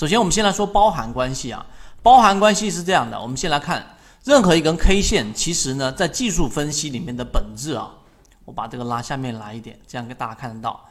首先，我们先来说包含关系啊。包含关系是这样的，我们先来看任何一根 K 线，其实呢，在技术分析里面的本质啊，我把这个拉下面来一点，这样给大家看得到。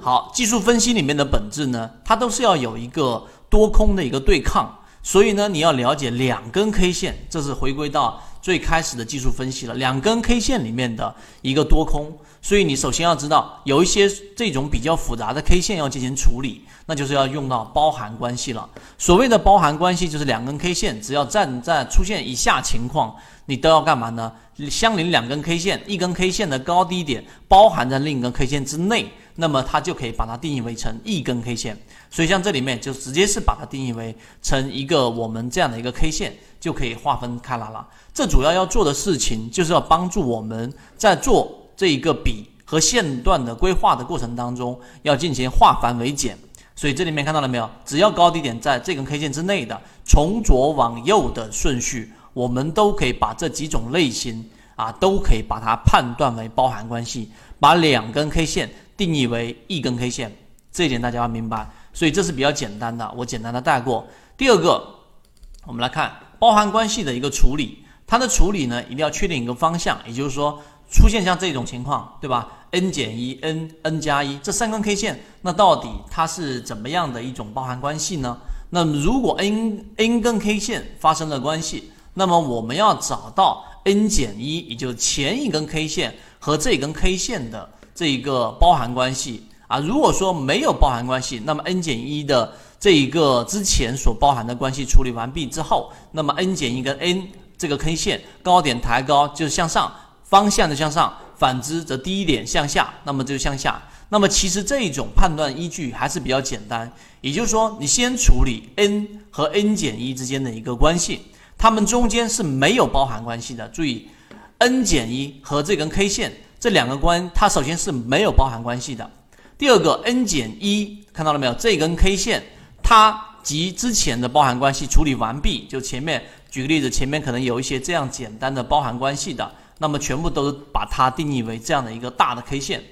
好，技术分析里面的本质呢，它都是要有一个多空的一个对抗，所以呢，你要了解两根 K 线，这是回归到最开始的技术分析了。两根 K 线里面的一个多空，所以你首先要知道有一些这种比较复杂的 K 线要进行处理，那就是要用到包含关系了。所谓的包含关系，就是两根 K 线只要站在出现以下情况，你都要干嘛呢？相邻两根 K 线，一根 K 线的高低点包含在另一根 K 线之内。那么它就可以把它定义为成一根 K 线，所以像这里面就直接是把它定义为成一个我们这样的一个 K 线，就可以划分开来了。这主要要做的事情就是要帮助我们在做这一个笔和线段的规划的过程当中，要进行化繁为简。所以这里面看到了没有？只要高低点在这根 K 线之内的，从左往右的顺序，我们都可以把这几种类型啊，都可以把它判断为包含关系，把两根 K 线。定义为一根 K 线，这一点大家要明白，所以这是比较简单的，我简单的带过。第二个，我们来看包含关系的一个处理，它的处理呢，一定要确定一个方向，也就是说，出现像这种情况，对吧？n 减一，n，n 加一，这三根 K 线，那到底它是怎么样的一种包含关系呢？那如果 n，n 根 K 线发生了关系，那么我们要找到 n 减一，也就是前一根 K 线和这根 K 线的。这一个包含关系啊，如果说没有包含关系，那么 n 减一的这一个之前所包含的关系处理完毕之后，那么 n 减一跟 n 这个 K 线高点抬高就是向上方向的向上，反之则低一点向下，那么就向下。那么其实这一种判断依据还是比较简单，也就是说你先处理 n 和 n 减一之间的一个关系，它们中间是没有包含关系的。注意，n 减一和这根 K 线。这两个关，它首先是没有包含关系的。第二个，n 减一，看到了没有？这根 K 线，它及之前的包含关系处理完毕。就前面举个例子，前面可能有一些这样简单的包含关系的，那么全部都把它定义为这样的一个大的 K 线。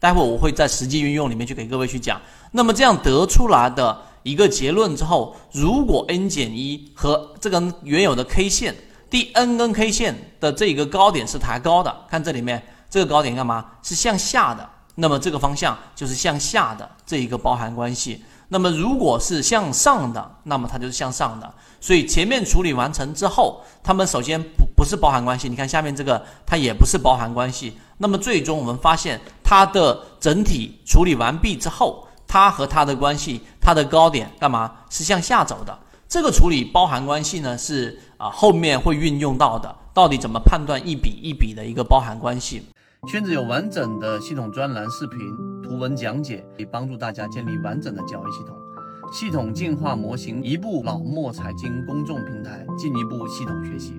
待会我会在实际运用里面去给各位去讲。那么这样得出来的一个结论之后，如果 n 减一和这根原有的 K 线第 n 根 K 线的这个高点是抬高的，看这里面。这个高点干嘛？是向下的，那么这个方向就是向下的这一个包含关系。那么如果是向上的，那么它就是向上的。所以前面处理完成之后，它们首先不不是包含关系。你看下面这个，它也不是包含关系。那么最终我们发现它的整体处理完毕之后，它和它的关系，它的高点干嘛？是向下走的。这个处理包含关系呢，是啊后面会运用到的。到底怎么判断一笔一笔的一个包含关系？圈子有完整的系统专栏、视频、图文讲解，可以帮助大家建立完整的交易系统。系统进化模型，一步老墨财经公众平台，进一步系统学习。